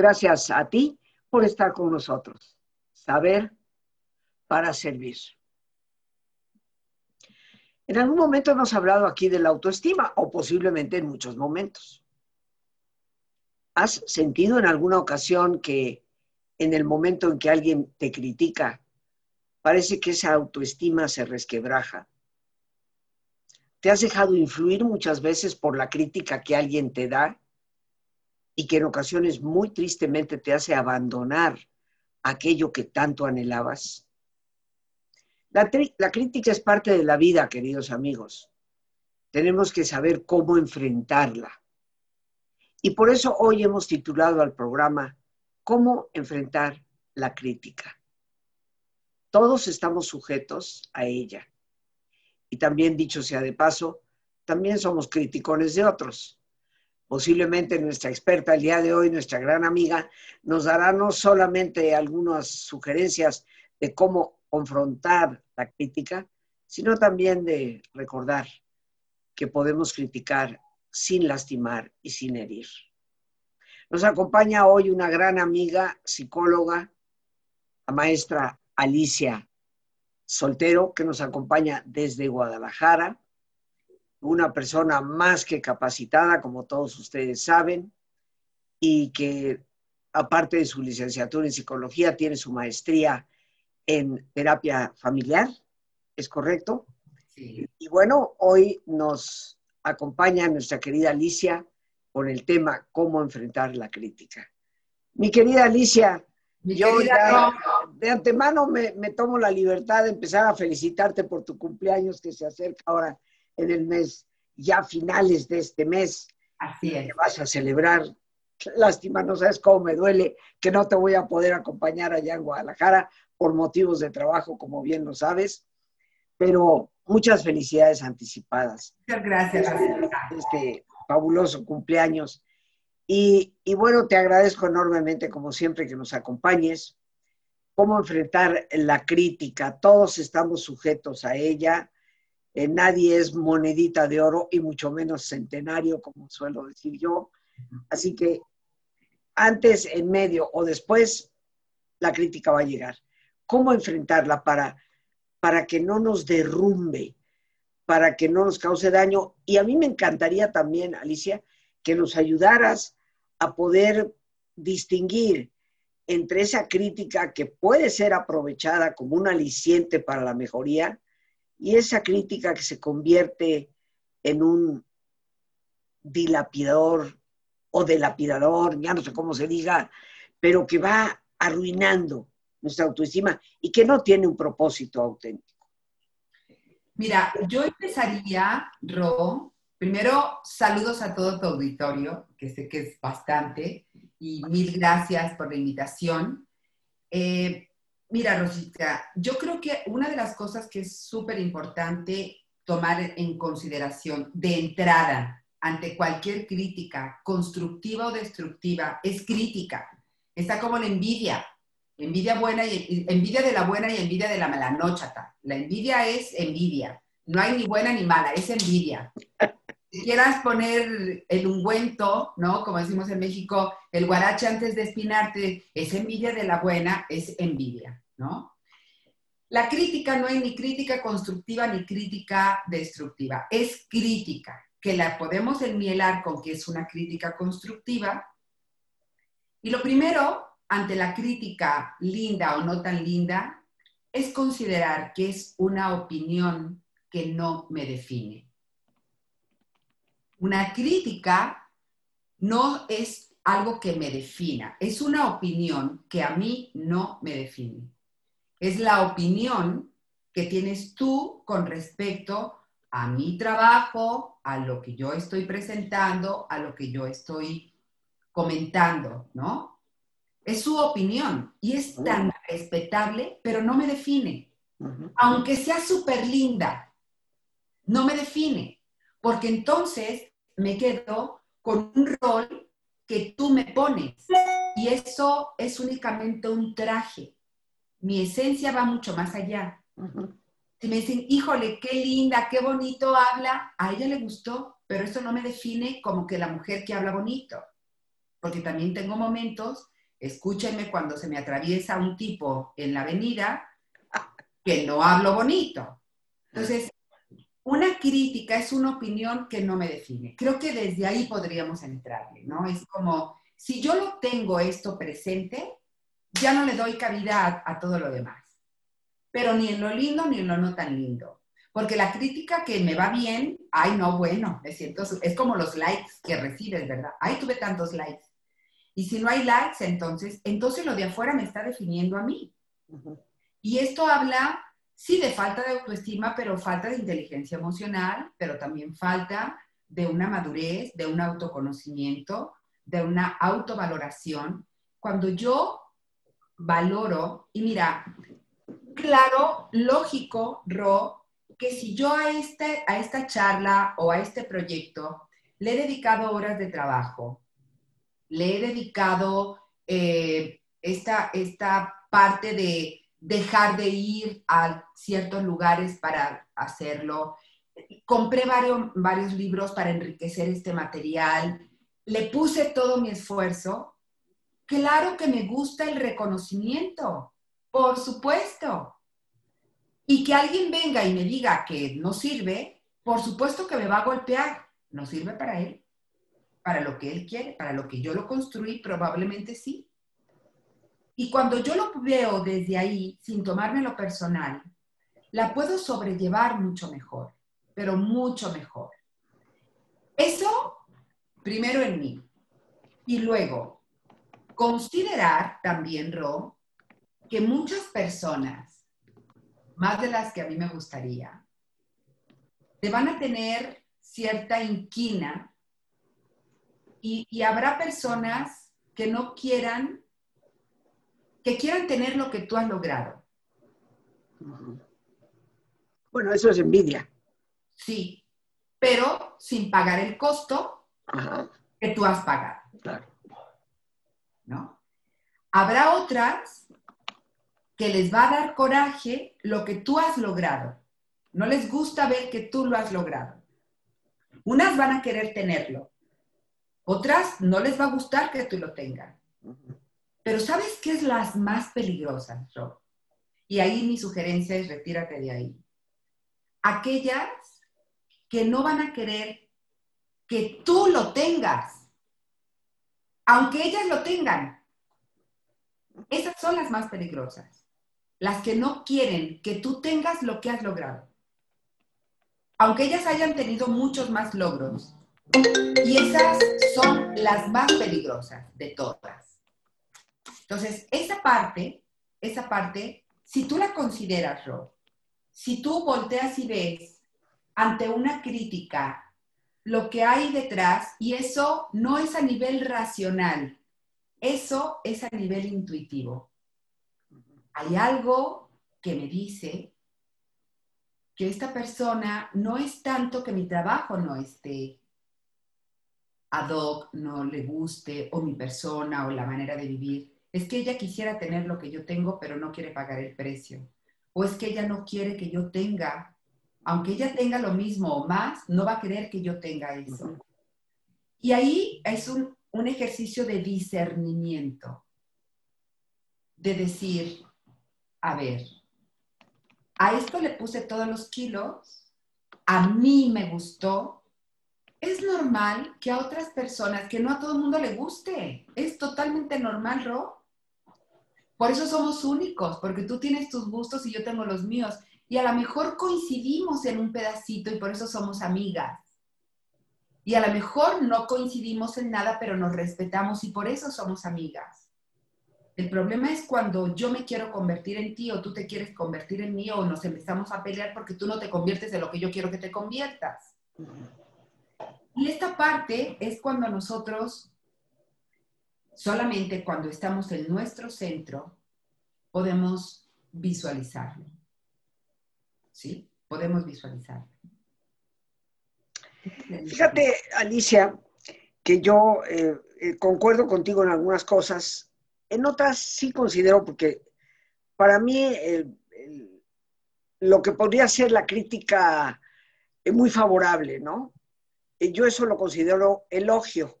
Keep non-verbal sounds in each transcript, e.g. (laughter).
Gracias a ti por estar con nosotros. Saber para servir. En algún momento hemos hablado aquí de la autoestima, o posiblemente en muchos momentos. ¿Has sentido en alguna ocasión que en el momento en que alguien te critica, parece que esa autoestima se resquebraja? ¿Te has dejado influir muchas veces por la crítica que alguien te da y que en ocasiones muy tristemente te hace abandonar aquello que tanto anhelabas? La, crítica es parte de la vida, queridos amigos. Tenemos que saber cómo enfrentarla. Y por eso hoy hemos titulado al programa ¿Cómo enfrentar la crítica? Todos estamos sujetos a ella. Y también, dicho sea de paso, también somos criticones de otros. Posiblemente nuestra experta el día de hoy, nuestra gran amiga, nos dará no solamente algunas sugerencias de cómo confrontar la crítica, sino también de recordar que podemos criticar sin lastimar y sin herir. Nos acompaña hoy una gran amiga, psicóloga, la maestra Alicia Soltero, que nos acompaña desde Guadalajara, una persona más que capacitada, como todos ustedes saben, y que aparte de su licenciatura en psicología, tiene su maestría en terapia familiar, ¿es correcto? Sí. Y bueno, hoy nos acompaña nuestra querida Alicia con el tema cómo enfrentar la crítica. Mi querida Alicia, yo de antemano me, tomo la libertad de empezar a felicitarte por tu cumpleaños que se acerca ahora en el mes, ya finales de este mes. Así es. Que vas a celebrar. Lástima, no sabes cómo me duele que no te voy a poder acompañar allá en Guadalajara por motivos de trabajo, como bien lo sabes. Pero muchas felicidades anticipadas. Muchas gracias. Este fabuloso cumpleaños. Y, bueno, te agradezco enormemente, como siempre, que nos acompañes. Cómo enfrentar la crítica. Todos estamos sujetos a ella. Eh, nadie es monedita de oro y mucho menos centenario, como suelo decir yo. Así que antes, en medio o después, la crítica va a llegar. ¿Cómo enfrentarla para para que no nos derrumbe, para que no nos cause daño. Y a mí me encantaría también, Alicia, que nos ayudaras a poder distinguir entre esa crítica que puede ser aprovechada como un aliciente para la mejoría y esa crítica que se convierte en un dilapidador o delapidador, ya no sé cómo se diga, pero que va arruinando nuestra autoestima y que no tiene un propósito auténtico. Mira, yo empezaría, Ro, primero saludos a todo tu auditorio, que sé que es bastante, y mil gracias por la invitación. Eh, mira, Rosita, yo creo que una de las cosas que es súper importante tomar en consideración de entrada ante cualquier crítica, constructiva o destructiva, es crítica. Está como la envidia. Envidia buena y envidia de la buena y envidia de la mala. No, chata. La envidia es envidia. No hay ni buena ni mala, es envidia. Si quieras poner el ungüento, ¿no? Como decimos en México, el guarache antes de espinarte, es envidia de la buena, es envidia, ¿no? La crítica no hay ni crítica constructiva ni crítica destructiva, es crítica, que la podemos enmielar con que es una crítica constructiva. Y lo primero ante la crítica linda o no tan linda es considerar que es una opinión que no me define. Una crítica no es algo que me defina, es una opinión que a mí no me define. Es la opinión que tienes tú con respecto a mi trabajo, a lo que yo estoy presentando, a lo que yo estoy comentando, ¿no? Es su opinión y es tan respetable, pero no me define. Aunque sea súper linda, no me define, porque entonces me quedo con un rol que tú me pones y eso es únicamente un traje. Mi esencia va mucho más allá. Si me dicen, híjole, qué linda, qué bonito habla, a ella le gustó, pero eso no me define como que la mujer que habla bonito. porque también tengo momentos, escúchenme cuando se me atraviesa un tipo en la avenida que no hablo bonito. Entonces, una crítica es una opinión que no me define. Creo que desde ahí podríamos entrarle, ¿no? Es como, si yo lo tengo esto presente, ya no le doy cabida a, todo lo demás. Pero ni en lo lindo ni en lo no tan lindo. Porque la crítica que me va bien, ay, no, bueno, me siento, es como los likes que recibes, ¿verdad? Ay, tuve tantos likes. Y si no hay likes, entonces, entonces lo de afuera me está definiendo a mí. Y esto habla, sí, de falta de autoestima, pero falta de inteligencia emocional, pero también falta de una madurez, de un autoconocimiento, de una autovaloración. Cuando yo valoro, y mira, claro, lógico, Ro, que si yo a, este, a esta charla o a este proyecto le he dedicado horas de trabajo, le he dedicado eh, esta, esta parte de dejar de ir a ciertos lugares para hacerlo. Compré varios, varios libros para enriquecer este material, le puse todo mi esfuerzo. Claro que me gusta el reconocimiento, por supuesto. Y que alguien venga y me diga que no sirve, por supuesto que me va a golpear. No sirve para él, para lo que él quiere, para lo que yo lo construí, probablemente sí. Y cuando yo lo veo desde ahí, sin tomármelo personal, la puedo sobrellevar mucho mejor, pero mucho mejor. Eso primero en mí. Y luego, considerar también, Ro, que muchas personas, más de las que a mí me gustaría, te van a tener cierta inquina y, y habrá personas que no quieran que quieran tener lo que tú has logrado. Bueno, eso es envidia. Sí, pero sin pagar el costo que tú has pagado. Claro. ¿No? Habrá otras que les va a dar coraje lo que tú has logrado. No les gusta ver que tú lo has logrado. Unas van a querer tenerlo, otras no les va a gustar que tú lo tengas. Pero ¿sabes qué es las más peligrosas, Rob? Y ahí mi sugerencia es retírate de ahí. Aquellas que no van a querer que tú lo tengas, aunque ellas lo tengan. Esas son las más peligrosas. Las que no quieren que tú tengas lo que has logrado. Aunque ellas hayan tenido muchos más logros. Y esas son las más peligrosas de todas. Entonces, esa parte, esa parte, si tú la consideras, Rob, si tú volteas y ves ante una crítica lo que hay detrás, y eso no es a nivel racional, eso es a nivel intuitivo. Hay algo que me dice que esta persona no es tanto que mi trabajo no esté ad hoc, no le guste, o mi persona, o la manera de vivir, es que ella quisiera tener lo que yo tengo, pero no quiere pagar el precio. O es que ella no quiere que yo tenga, aunque ella tenga lo mismo o más, no va a querer que yo tenga eso. Y ahí es un, un ejercicio de discernimiento, de decir, a ver, a esto le puse todos los kilos, a mí me gustó, es normal que a otras personas, que no a todo el mundo le guste. Es totalmente normal, Ro. Por eso somos únicos, porque tú tienes tus gustos y yo tengo los míos. Y a lo mejor coincidimos en un pedacito y por eso somos amigas. Y a lo mejor no coincidimos en nada, pero nos respetamos y por eso somos amigas. El problema es cuando yo me quiero convertir en ti o tú te quieres convertir en mí o nos empezamos a pelear porque tú no te conviertes en lo que yo quiero que te conviertas. Y esta parte es cuando nosotros Solamente cuando estamos en nuestro centro podemos visualizarlo. ¿Sí? Podemos visualizarlo. Fíjate, Alicia, que yo eh, eh, concuerdo contigo en algunas cosas, en otras sí considero, porque para mí lo que podría ser la crítica es muy favorable, ¿no? Yo eso lo considero elogio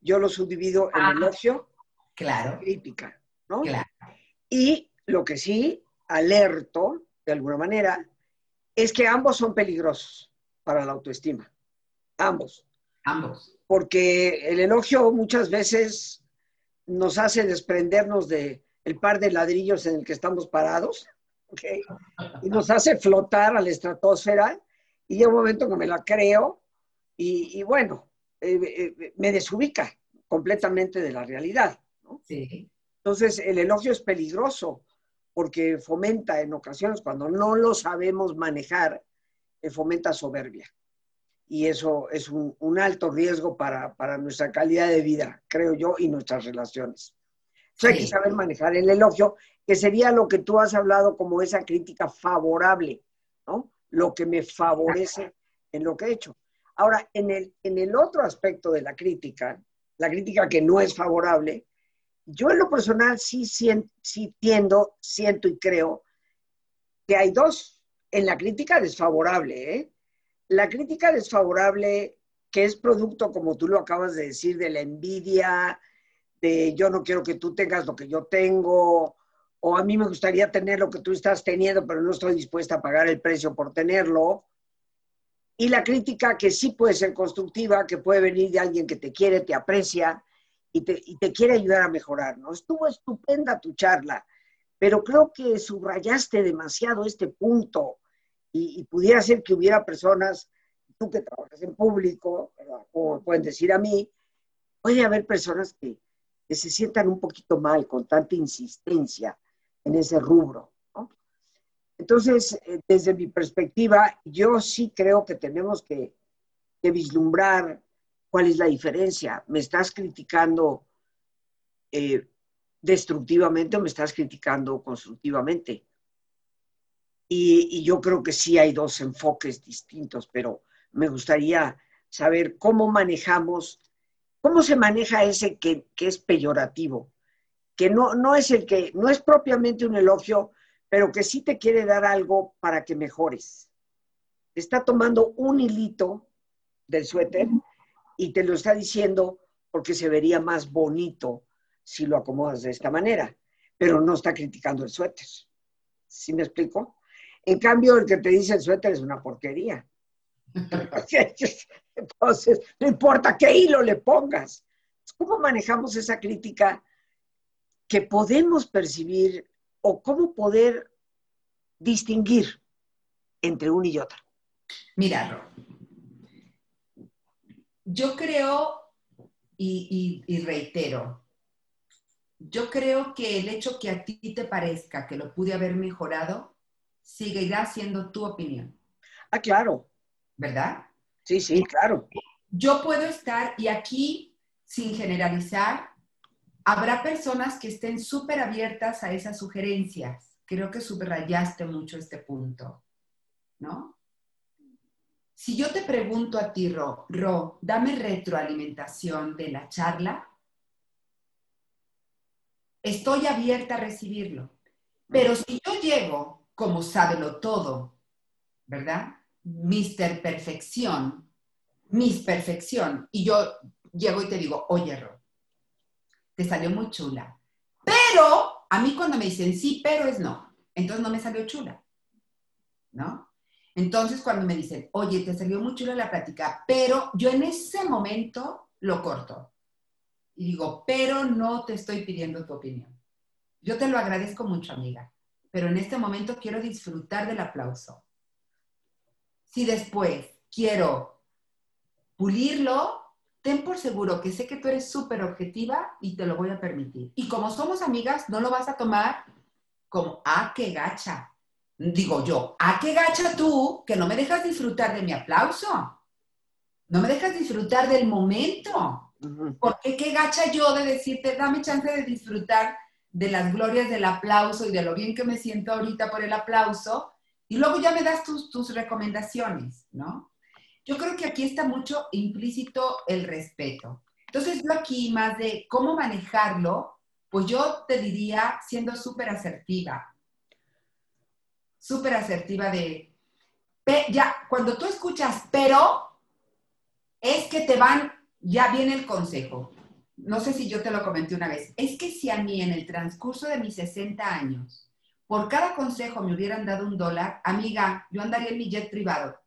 yo lo subdivido en Ah. elogio Claro, y crítica, ¿no? claro. Y lo que sí alerto, de alguna manera, es que ambos son peligrosos para la autoestima. Ambos. Ambos. Porque el elogio muchas veces nos hace desprendernos de el par de ladrillos en el que estamos parados. Y nos (laughs) hace flotar a la estratosfera y llega un momento que me la creo y, y bueno, eh, eh, me desubica completamente de la realidad. ¿no? Sí, Entonces, el elogio es peligroso porque fomenta en ocasiones, cuando no lo sabemos manejar, eh, fomenta soberbia. Y eso es un, un alto riesgo para, para nuestra calidad de vida, creo yo, y nuestras relaciones. Entonces, hay que Sí. saber manejar el elogio, que sería lo que tú has hablado como esa crítica favorable, ¿no? Lo que me favorece en lo que he hecho. Ahora, en el, en el otro aspecto de la crítica, la crítica que no es favorable, yo en lo personal sí, sien- sí tiendo, siento y creo que hay dos. En la crítica desfavorable, ¿eh? La crítica desfavorable que es producto, como tú lo acabas de decir, de la envidia, de yo no quiero que tú tengas lo que yo tengo, o a mí me gustaría tener lo que tú estás teniendo, pero no estoy dispuesta a pagar el precio por tenerlo. Y la crítica que sí puede ser constructiva, que puede venir de alguien que te quiere, te aprecia y te, quiere ayudar a mejorar. ¿no? Estuvo estupenda tu charla, pero creo que subrayaste demasiado este punto y, pudiera ser que hubiera personas, tú que trabajas en público, o pueden decir a mí, puede haber personas que se sientan un poquito mal con tanta insistencia en ese rubro. Entonces, eh, desde mi perspectiva, yo sí creo que tenemos que, vislumbrar cuál es la diferencia. ¿Me estás criticando eh, destructivamente o me estás criticando constructivamente? Y, y yo creo que sí hay dos enfoques distintos, pero me gustaría saber cómo manejamos, cómo se maneja ese que, que es peyorativo, que no, no es el que, no es propiamente un elogio, pero que sí te quiere dar algo para que mejores. Está tomando un hilito del suéter y te lo está diciendo porque se vería más bonito si lo acomodas de esta manera, pero no está criticando el suéter. ¿Sí me explico? En cambio, el que te dice el suéter es una porquería. (laughs) (laughs) Entonces, no importa qué hilo le pongas. ¿Cómo manejamos esa crítica que podemos percibir o cómo poder distinguir entre una y otra? Mira, yo creo y, y- y reitero, yo creo que el hecho que a ti te parezca que lo pude haber mejorado, seguirá siendo tu opinión, Ah, claro. ¿verdad? Sí, sí, claro. Yo puedo estar, y aquí, sin generalizar, habrá personas que estén súper abiertas a esas sugerencias. Creo que subrayaste mucho este punto, ¿no? Si yo te pregunto a ti, Ro, Ro, dame retroalimentación de la charla, estoy abierta a recibirlo. Pero si yo llego, como sábelo todo, ¿verdad? Mister Perfección, Miss Perfección, y yo llego y te digo, oye, Ro, te salió muy chula. Pero a mí cuando me dicen sí, pero es no, entonces no me salió chula, ¿no? Entonces cuando me dicen, oye, te salió muy chula la plática, pero yo en ese momento lo corto. Y digo, pero no te estoy pidiendo tu opinión. Yo te lo agradezco mucho, amiga, pero en este momento quiero disfrutar del aplauso. Si después quiero pulirlo, ten por seguro que sé que tú eres súper objetiva y te lo voy a permitir. Y como somos amigas, no lo vas a tomar como, ah, qué gacha. Digo yo, ah, qué gacha tú, que no me dejas disfrutar de mi aplauso. No me dejas disfrutar del momento. Porque qué gacha yo de decirte, dame chance de disfrutar de las glorias del aplauso y de lo bien que me siento ahorita por el aplauso, y luego ya me das tus, tus recomendaciones, ¿no? Yo creo que aquí está mucho implícito el respeto. Entonces, yo aquí, más de cómo manejarlo, pues yo te diría siendo súper asertiva, súper asertiva de, ya, cuando tú escuchas pero, es que te van, ya viene el consejo. no sé si yo te lo comenté una vez, es que si a mí en el transcurso de mis 60 años, por cada consejo me hubieran dado un dólar, amiga, yo andaría en mi jet privado.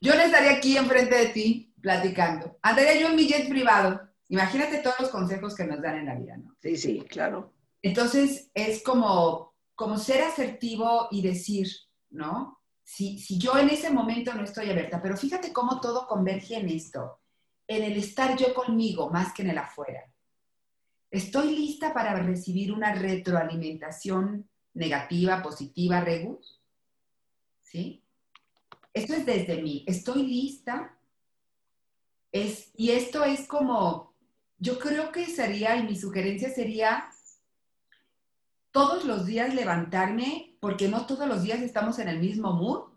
Yo no estaría aquí enfrente de ti platicando. Andaría yo en mi jet privado. Imagínate todos los consejos que nos dan en la vida, ¿no? Sí, sí, claro. Entonces es como, como ser asertivo y decir, ¿no? Si, si yo en ese momento no estoy abierta, pero fíjate cómo todo converge en esto en el estar yo conmigo más que en el afuera. ¿Estoy lista para recibir una retroalimentación negativa, positiva, regus? ¿Sí? Esto es desde mí. ¿Estoy lista? Es, y esto es como, yo creo que sería, y mi sugerencia sería, todos los días levantarme, porque no todos los días estamos en el mismo mood.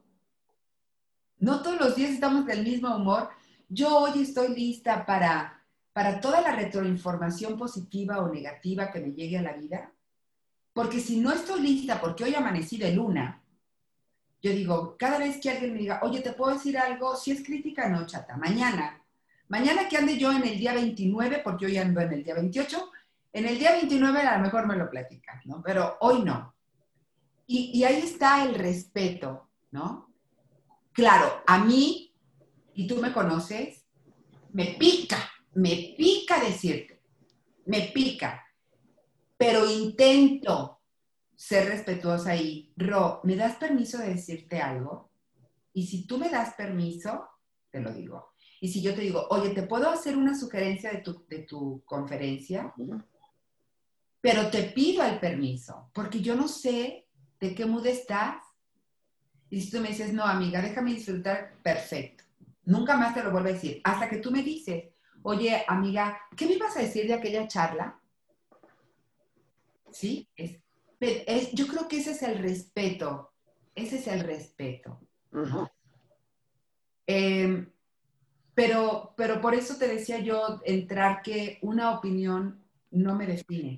No todos los días estamos del mismo humor yo hoy estoy lista para, para toda la retroinformación positiva o negativa que me llegue a la vida. Porque si no estoy lista, porque hoy amanecí de luna, yo digo, cada vez que alguien me diga, oye, ¿te puedo decir algo? Si es crítica, no, chata. Mañana, mañana que ande yo en el día 29, porque hoy ando en el día 28, en el día 29 a lo mejor me lo platicas, ¿no? Pero hoy no. Y, y ahí está el respeto, ¿no? Claro, a mí y tú me conoces, me pica, me pica decirte, me pica, pero intento ser respetuosa y, Ro, ¿me das permiso de decirte algo? Y si tú me das permiso, te lo digo. Y si yo te digo, oye, ¿te puedo hacer una sugerencia de tu, de tu conferencia? Pero te pido el permiso, porque yo no sé de qué mood estás. Y si tú me dices, no, amiga, déjame disfrutar, perfecto. Nunca más te lo vuelvo a decir. Hasta que tú me dices, oye, amiga, ¿qué me ibas a decir de aquella charla? Sí, es, yo creo que ese es el respeto. Ese es el respeto. Em, pero, pero por eso te decía yo entrar que una opinión no me define.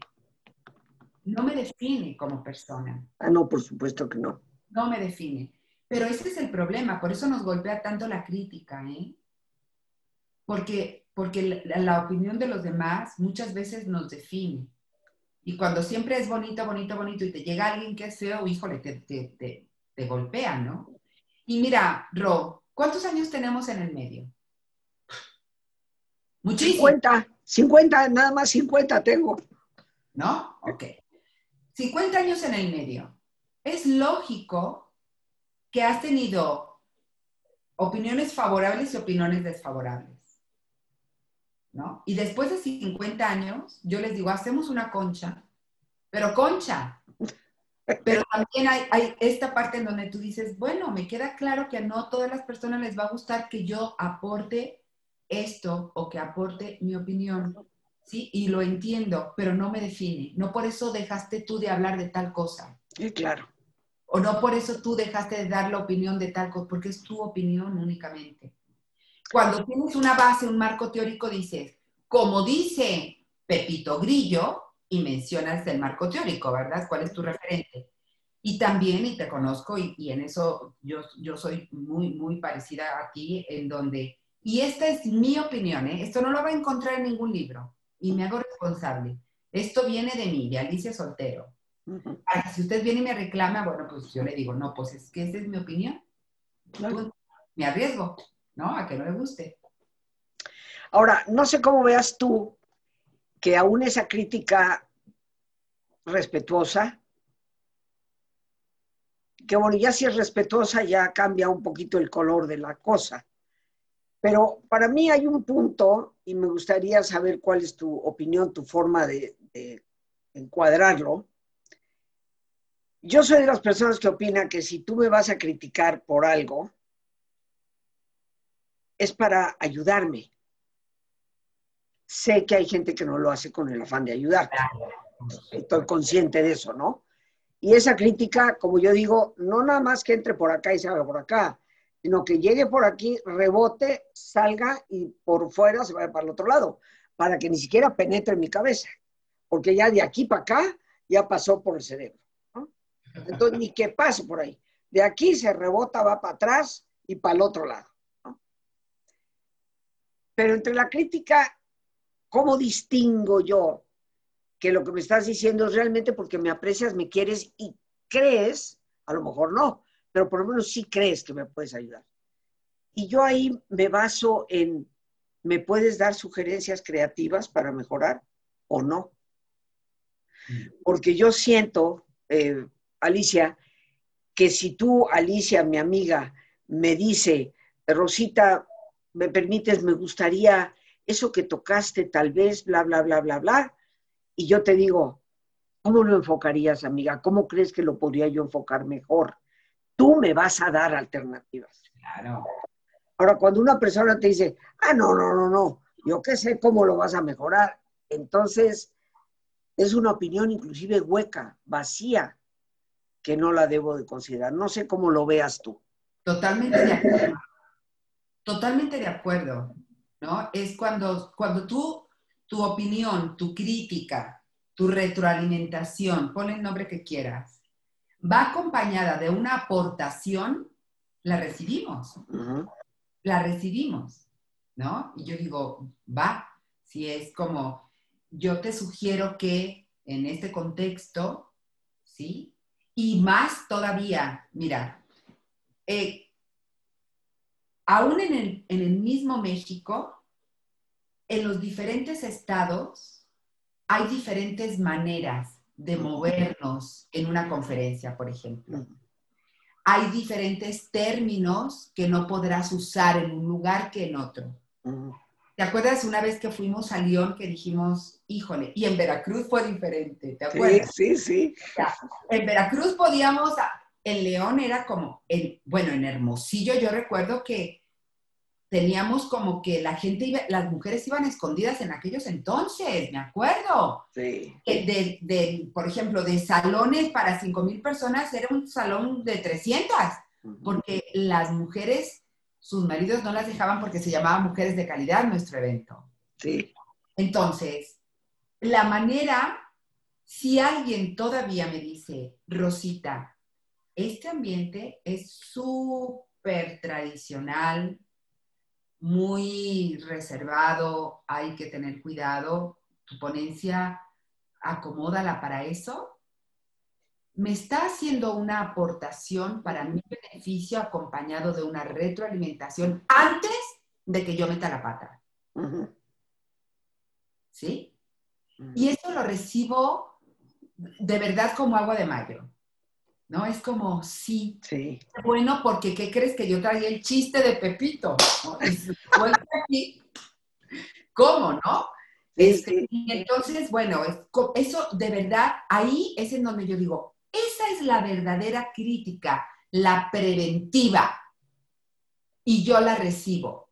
No me define como persona. Ah, no, por supuesto que no. No me define. Pero ese es el problema, por eso nos golpea tanto la crítica, ¿eh? Porque, porque la, opinión de los demás muchas veces nos define. Y cuando siempre es bonito, bonito, bonito y te llega alguien que es feo, híjole, te, te, te, golpea, ¿no? Y mira, Ro, ¿cuántos años tenemos en el medio? Muchísimo. 50, 50, nada más 50 tengo. ¿No? Ok. 50 años en el medio. Es lógico que has tenido opiniones favorables y opiniones desfavorables. ¿No? Y después de 50 años, yo les digo, hacemos una concha, pero concha. Pero también hay, hay, esta parte en donde tú dices, bueno, me queda claro que a no todas las personas les va a gustar que yo aporte esto o que aporte mi opinión. ¿Sí? Y lo entiendo, pero no me define. No por eso dejaste tú de hablar de tal cosa. Sí, claro. O no por eso tú dejaste de dar la opinión de tal cosa, porque es tu opinión únicamente. Cuando tienes una base, un marco teórico, dices, como dice Pepito Grillo, y mencionas el marco teórico, ¿verdad? ¿Cuál es tu referente? Y también, y te conozco, y, en eso yo, yo soy muy, muy parecida a ti, en donde, y esta es mi opinión, ¿eh? esto no lo va a encontrar en ningún libro, y me hago responsable. Esto viene de mí, de Alicia Soltero. Para que si usted viene y me reclama, bueno, pues yo le digo, no, pues es que esa es mi opinión. Pues, me arriesgo, ¿no? A que no le guste. Ahora, no sé cómo veas tú que aún esa crítica respetuosa, que bueno, ya si es respetuosa ya cambia un poquito el color de la cosa. Pero para mí hay un punto y me gustaría saber cuál es tu opinión, tu forma de encuadrarlo, yo soy de las personas que opinan que si tú me vas a criticar por algo, es para ayudarme. Sé que hay gente que no lo hace con el afán de ayudar. Estoy consciente de eso, ¿no? Y esa crítica, como yo digo, no nada más que entre por acá y salga por acá, sino que llegue por aquí, rebote, salga y por fuera se vaya para el otro lado, para que ni siquiera penetre en mi cabeza, porque ya de aquí para acá ya pasó por el cerebro. Entonces, ni que pase por ahí. De aquí se rebota, va para atrás y para el otro lado. Pero entre la crítica, ¿cómo distingo yo que lo que me estás diciendo es realmente porque me aprecias, me quieres y crees, a lo mejor no, pero por lo menos sí crees que me puedes ayudar? Y yo ahí me baso en, ¿me puedes dar sugerencias creativas para mejorar o no? Porque yo siento, eh, Alicia, que si tú, Alicia, mi amiga, me dice, Rosita, me permites, me gustaría eso que tocaste, tal vez, bla, bla, bla, bla, bla, y yo te digo, ¿cómo lo enfocarías, amiga? ¿Cómo crees que lo podría yo enfocar mejor? Tú me vas a dar alternativas. Claro. Ahora, cuando una persona te dice, ah, no, no, no, no, yo qué sé cómo lo vas a mejorar, entonces es una opinión inclusive hueca, vacía, que no la debo de considerar. No sé cómo lo veas tú. Totalmente de acuerdo. Totalmente de acuerdo, ¿no? Es cuando, cuando tú, tu opinión, tu crítica, tu retroalimentación, ponle el nombre que quieras, va acompañada de una aportación, la recibimos la recibimos, ¿no? Y yo digo, va, si es como, yo te sugiero que en este contexto, ¿sí? Y más todavía, mira, eh, aún en el, en el mismo México, en los diferentes estados, hay diferentes maneras de movernos en una conferencia, por ejemplo hay diferentes términos que no podrás usar en un lugar que en otro. ¿Te acuerdas una vez que fuimos a León que dijimos, híjole, y en Veracruz fue diferente, ¿te acuerdas? Sí, sí, sí. en Veracruz podíamos, en León era como, el, bueno, en Hermosillo yo recuerdo que teníamos como que la gente iba, las mujeres iban escondidas en aquellos entonces, me acuerdo. Sí. De, por ejemplo, de salones para 5 mil personas era un salón de 300, porque las mujeres, sus maridos no las dejaban porque se llamaba Mujeres de Calidad nuestro evento. Sí. Entonces, la manera, si alguien todavía me dice, Rosita, este ambiente es súper tradicional, muy reservado, hay que tener cuidado, tu ponencia acomódala para eso, me está haciendo una aportación para mi beneficio acompañado de una retroalimentación antes de que yo meta la pata. ¿Sí? Y eso lo recibo de verdad como agua de mayo. ¿No? Es como, sí, sí. bueno, porque ¿qué crees que yo traía el chiste de Pepito? Y ¿Cómo, no? Este, y entonces, bueno, eso de verdad, ahí es en donde yo digo, esa es la verdadera crítica, la preventiva, y yo la recibo.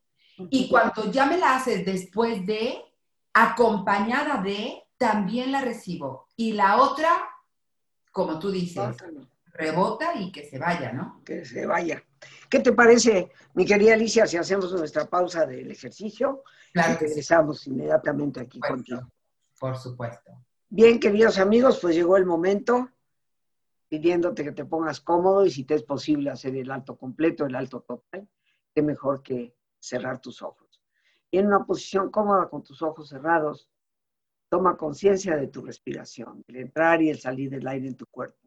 Y cuando ya me la haces después de, acompañada de, también la recibo. Y la otra, como tú dices, rebota y que se vaya, ¿no? Que se vaya. ¿Qué te parece, mi querida Alicia, si hacemos nuestra pausa del ejercicio? Claro. Y regresamos inmediatamente aquí contigo. Por supuesto. Bien, queridos amigos, pues llegó el momento pidiéndote que te pongas cómodo y si te es posible hacer el alto completo, el alto total, qué mejor que cerrar tus ojos. Y en una posición cómoda con tus ojos cerrados, toma conciencia de tu respiración, el entrar y el salir del aire en tu cuerpo.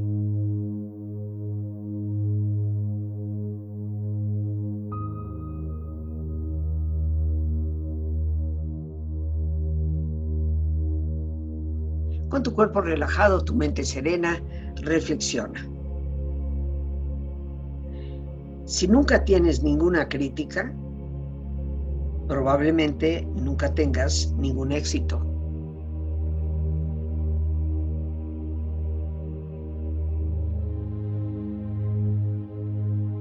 Cuerpo relajado, tu mente serena, reflexiona. Si nunca tienes ninguna crítica, probablemente nunca tengas ningún éxito.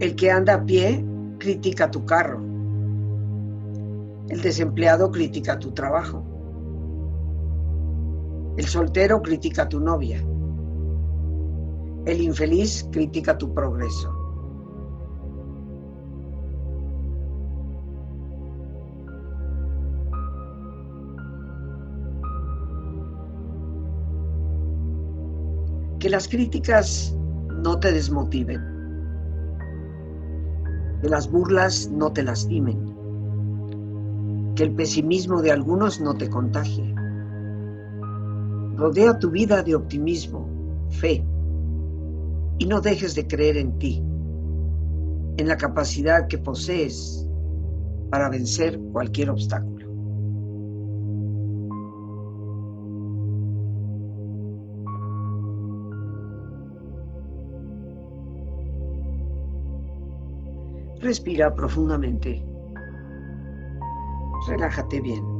El que anda a pie critica tu carro. El desempleado critica tu trabajo. El soltero critica a tu novia. El infeliz critica tu progreso. Que las críticas no te desmotiven. Que las burlas no te lastimen. Que el pesimismo de algunos no te contagie. Rodea tu vida de optimismo, fe, y no dejes de creer en ti, en la capacidad que posees para vencer cualquier obstáculo. Respira profundamente. Relájate bien.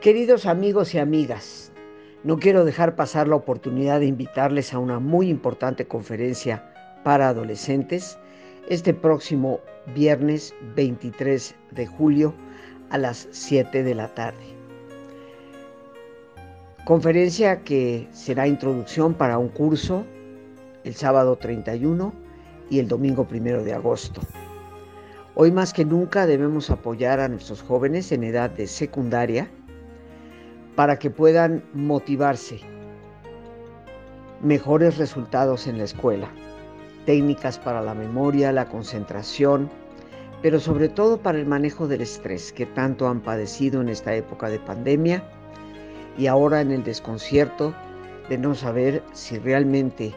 Queridos amigos y amigas, no quiero dejar pasar la oportunidad de invitarles a una muy importante conferencia para adolescentes este próximo viernes 23 de julio a las 7 de la tarde. Conferencia que será introducción para un curso el sábado 31 y el domingo 1 de agosto. Hoy más que nunca debemos apoyar a nuestros jóvenes en edad de secundaria para que puedan motivarse, mejores resultados en la escuela, técnicas para la memoria, la concentración, pero sobre todo para el manejo del estrés que tanto han padecido en esta época de pandemia y ahora en el desconcierto de no saber si realmente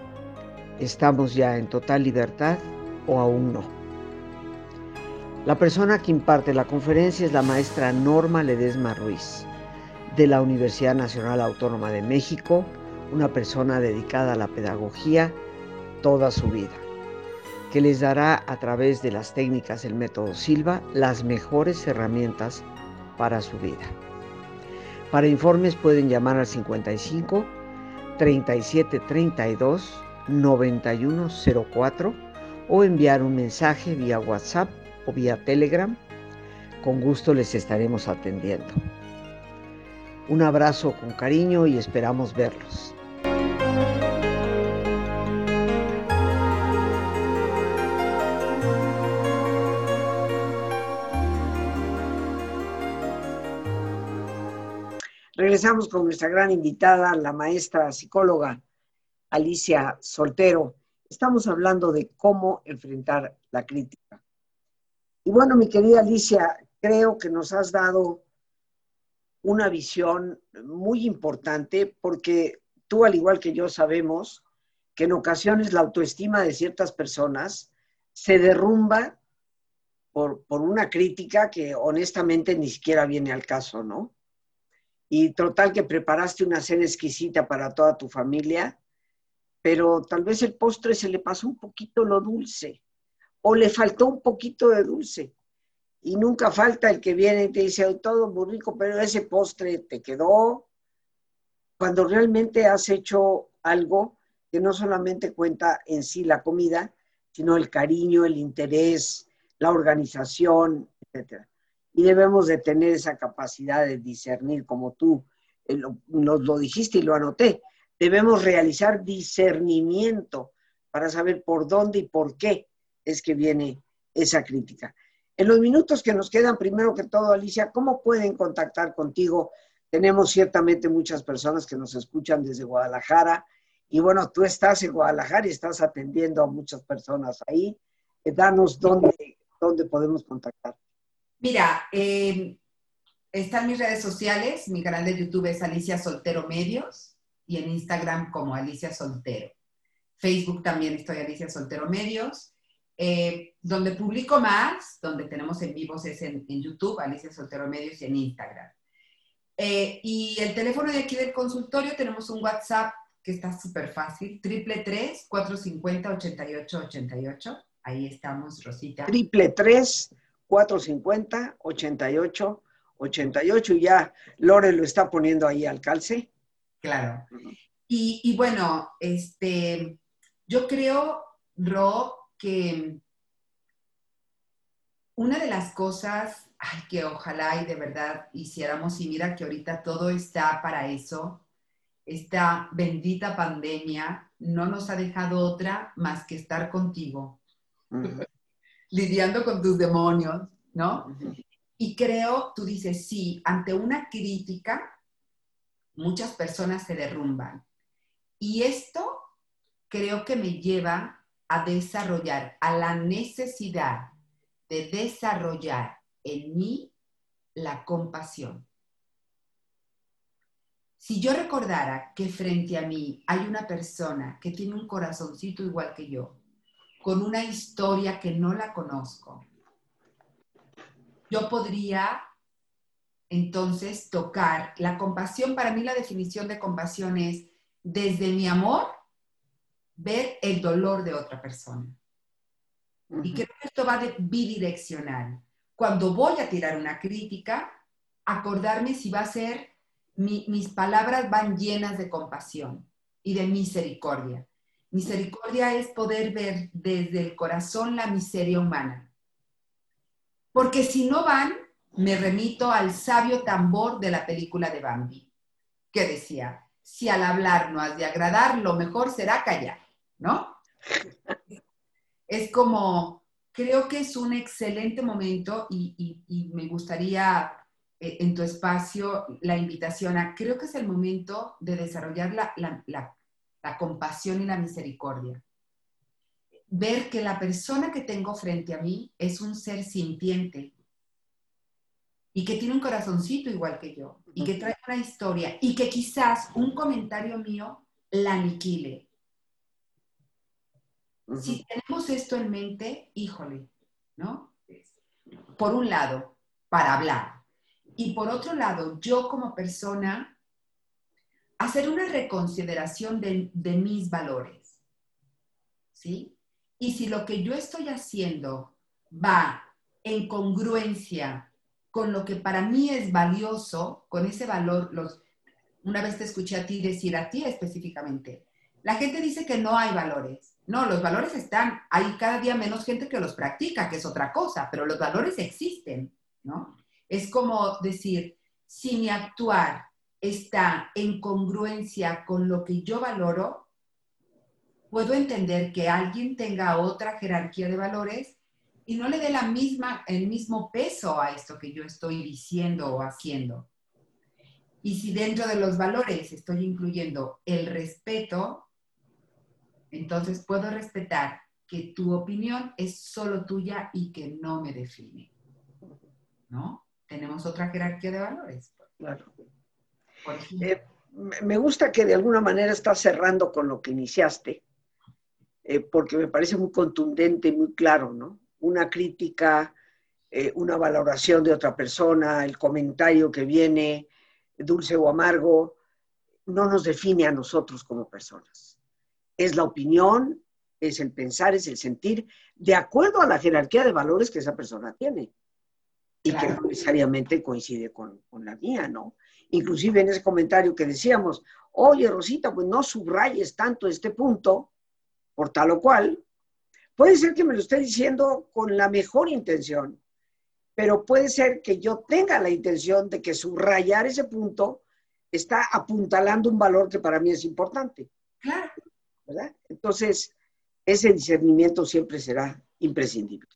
estamos ya en total libertad o aún no. La persona que imparte la conferencia es la maestra Norma Ledesma Ruiz, de la Universidad Nacional Autónoma de México, una persona dedicada a la pedagogía toda su vida que les dará a través de las técnicas del método Silva las mejores herramientas para su vida. Para informes pueden llamar al 55 37 32 9104 o enviar un mensaje vía WhatsApp o vía Telegram. Con gusto les estaremos atendiendo. Un abrazo con cariño y esperamos verlos. Regresamos con nuestra gran invitada, la maestra psicóloga Alicia Soltero. Estamos hablando de cómo enfrentar la crítica. Y bueno, mi querida Alicia, creo que nos has dado una visión muy importante porque tú, al igual que yo, sabemos que en ocasiones la autoestima de ciertas personas se derrumba por, por una crítica que honestamente ni siquiera viene al caso, ¿no? y total que preparaste una cena exquisita para toda tu familia, pero tal vez el postre se le pasó un poquito lo dulce o le faltó un poquito de dulce. Y nunca falta el que viene y te dice, todo muy rico, pero ese postre te quedó cuando realmente has hecho algo que no solamente cuenta en sí la comida, sino el cariño, el interés, la organización, etcétera y debemos de tener esa capacidad de discernir, como tú eh, nos lo dijiste y lo anoté. Debemos realizar discernimiento para saber por dónde y por qué es que viene esa crítica. En los minutos que nos quedan, primero que todo, Alicia, ¿cómo pueden contactar contigo? Tenemos ciertamente muchas personas que nos escuchan desde Guadalajara y bueno, tú estás en Guadalajara y estás atendiendo a muchas personas ahí. Eh, danos dónde, dónde podemos contactar. Mira, eh, están mis redes sociales, mi canal de YouTube es Alicia Soltero Medios y en Instagram como Alicia Soltero. Facebook también estoy Alicia Soltero Medios. Eh, donde publico más, donde tenemos en vivos es en, YouTube, Alicia Soltero Medios y en Instagram. Eh, y el teléfono de aquí del consultorio tenemos un WhatsApp que está súper fácil, triple 450 8888. Ahí estamos, Rosita. Triple 3 450 88 88 y ya Lore lo está poniendo ahí al calce. Claro. Y, y bueno, este, yo creo, Ro, que una de las cosas ay, que ojalá y de verdad hiciéramos, y mira que ahorita todo está para eso, esta bendita pandemia no nos ha dejado otra más que estar contigo, (laughs) lidiando con tus demonios, ¿no? Y creo, tú dices, sí, ante una crítica, muchas personas se derrumban. Y esto creo que me lleva a desarrollar, a la necesidad de desarrollar en mí la compasión. Si yo recordara que frente a mí hay una persona que tiene un corazoncito igual que yo, con una historia que no la conozco, yo podría entonces tocar la compasión. Para mí la definición de compasión es desde mi amor ver el dolor de otra persona. Y creo que esto va de bidireccional cuando voy a tirar una crítica, acordarme si va a ser, mis palabras van llenas de compasión y de misericordia. Misericordia es poder ver desde el corazón la miseria humana. Porque si no van, me remito al sabio tambor de la película de Bambi, que decía, si al hablar no has de agradar, lo mejor será callar, ¿no? Es como creo que es un excelente momento y, me gustaría eh, en tu espacio la invitación a, creo que es el momento de desarrollar la, compasión y la misericordia. Ver que la persona que tengo frente a mí es un ser sintiente y que tiene un corazoncito igual que yo y que trae una historia y que quizás un comentario mío la aniquile si tenemos esto en mente, híjole, ¿no? Por un lado, para hablar. Y por otro lado, yo como persona, hacer una reconsideración de, de mis valores. ¿Sí? Y si lo que yo estoy haciendo va en congruencia con lo que para mí es valioso, con ese valor, los, una vez te escuché a ti decir, a ti específicamente, la gente dice que no hay valores. No, los valores están, hay cada día menos gente que los practica, que es otra cosa, pero los valores existen, ¿no? Es como decir, si mi actuar está en congruencia con lo que yo valoro, puedo entender que alguien tenga otra jerarquía de valores y no le dé la misma, el mismo peso a esto que yo estoy diciendo o haciendo. Y si dentro de los valores estoy incluyendo el respeto, entonces puedo respetar que tu opinión es solo tuya y que no me define. ¿No? Tenemos otra jerarquía de valores. Claro. Eh, me gusta que de alguna manera estás cerrando con lo que iniciaste, eh, porque me parece muy contundente y muy claro, ¿no? Una crítica, eh, una valoración de otra persona, el comentario que viene, dulce o amargo, no nos define a nosotros como personas es la opinión, es el pensar, es el sentir, de acuerdo a la jerarquía de valores que esa persona tiene y que no necesariamente coincide con, la mía, ¿no? Inclusive en ese comentario que decíamos, oye Rosita, pues no subrayes tanto este punto, por tal o cual, puede ser que me lo esté diciendo con la mejor intención, pero puede ser que yo tenga la intención de que subrayar ese punto está apuntalando un valor que para mí es importante. Claro. Entonces, ese discernimiento siempre será imprescindible.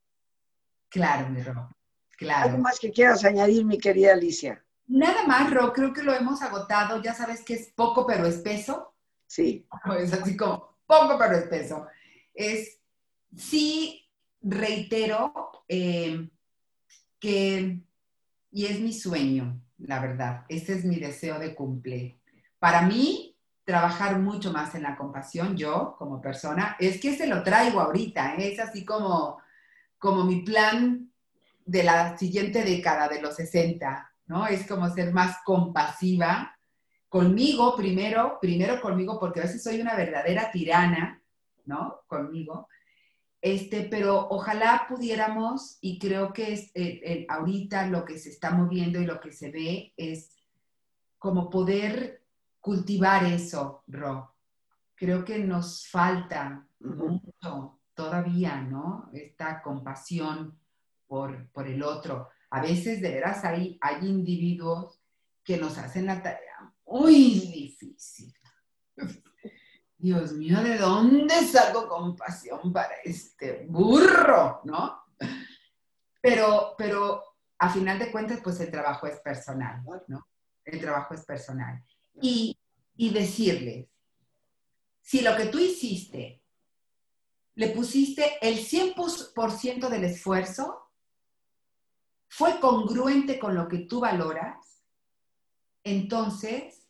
Claro, mi Ro. Claro. ¿Algo más que quieras añadir, mi querida Alicia? Nada más, Ro, creo que lo hemos agotado. Ya sabes que es poco pero espeso. Sí. (laughs) Es así como poco pero espeso. Es, sí, reitero eh, que, y es mi sueño, la verdad, ese es mi deseo de cumplir. Para mí, trabajar mucho más en la compasión, yo como persona, es que se lo traigo ahorita, ¿eh? es así como, como mi plan de la siguiente década de los 60, ¿no? Es como ser más compasiva conmigo primero, primero conmigo, porque a veces soy una verdadera tirana, ¿no? Conmigo. Este, pero ojalá pudiéramos, y creo que es, eh, eh, ahorita lo que se está moviendo y lo que se ve es como poder cultivar eso, Ro. Creo que nos falta mucho todavía, ¿no? Esta compasión por, por, el otro. A veces, de veras, hay, hay individuos que nos hacen la tarea muy difícil. Dios mío, ¿de dónde saco compasión para este burro, no? Pero, pero a final de cuentas, pues el trabajo es personal, ¿no? El trabajo es personal. Y, y decirles, si lo que tú hiciste le pusiste el 100% del esfuerzo, fue congruente con lo que tú valoras, entonces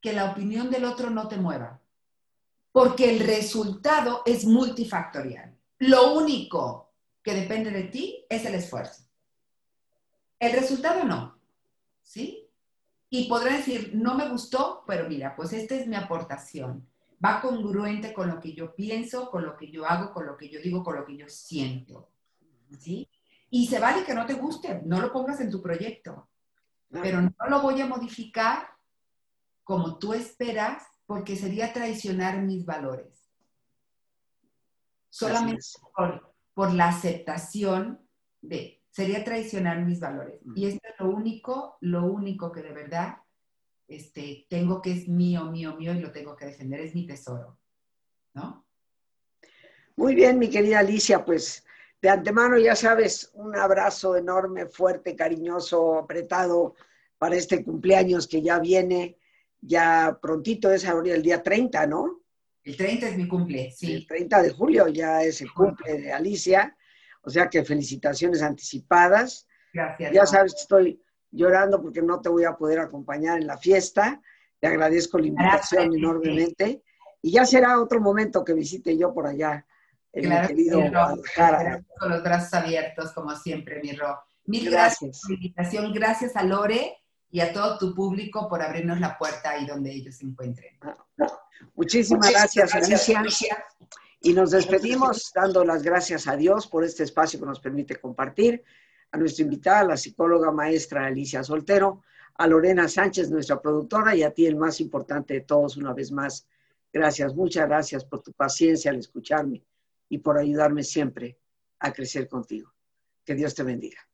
que la opinión del otro no te mueva porque el resultado es multifactorial. Lo único que depende de ti es el esfuerzo. El resultado no, ¿sí? Y podrá decir, no me gustó, pero mira, pues esta es mi aportación. Va congruente con lo que yo pienso, con lo que yo hago, con lo que yo digo, con lo que yo siento, ¿sí? Y se vale que no te guste, no lo pongas en tu proyecto, pero no lo voy a modificar como tú esperas porque sería traicionar mis valores. Solamente por, la aceptación de, sería traicionar mis valores. Mm. Y esto es lo único, lo único que de verdad este, tengo que es mío, mío, mío y lo tengo que defender, es mi tesoro. ¿No? Muy bien, mi querida Alicia, pues de antemano ya sabes, un abrazo enorme, fuerte, cariñoso, apretado para este cumpleaños que ya viene ya prontito es ahora el día 30, ¿no? El 30 es mi cumple, sí. El 30 de julio ya es el cumple de Alicia, o sea que felicitaciones anticipadas. Gracias. Ya sabes que estoy llorando porque no te voy a poder acompañar en la fiesta. Te agradezco la invitación enormemente. Y ya será otro momento que visite yo por allá, en claro, querido Con los brazos abiertos, como siempre, mi Ro. Mil gracias. gracias por la invitación. Gracias a Lore y a todo tu público por abrirnos la puerta ahí donde ellos se encuentren. Muchísimas, gracias, Alicia. Y nos despedimos dando las gracias a Dios por este espacio que nos permite compartir, a nuestra invitada, la psicóloga maestra Alicia Soltero, a Lorena Sánchez, nuestra productora, y a ti el más importante de todos, una vez más. Gracias, muchas gracias por tu paciencia al escucharme y por ayudarme siempre a crecer contigo. Que Dios te bendiga.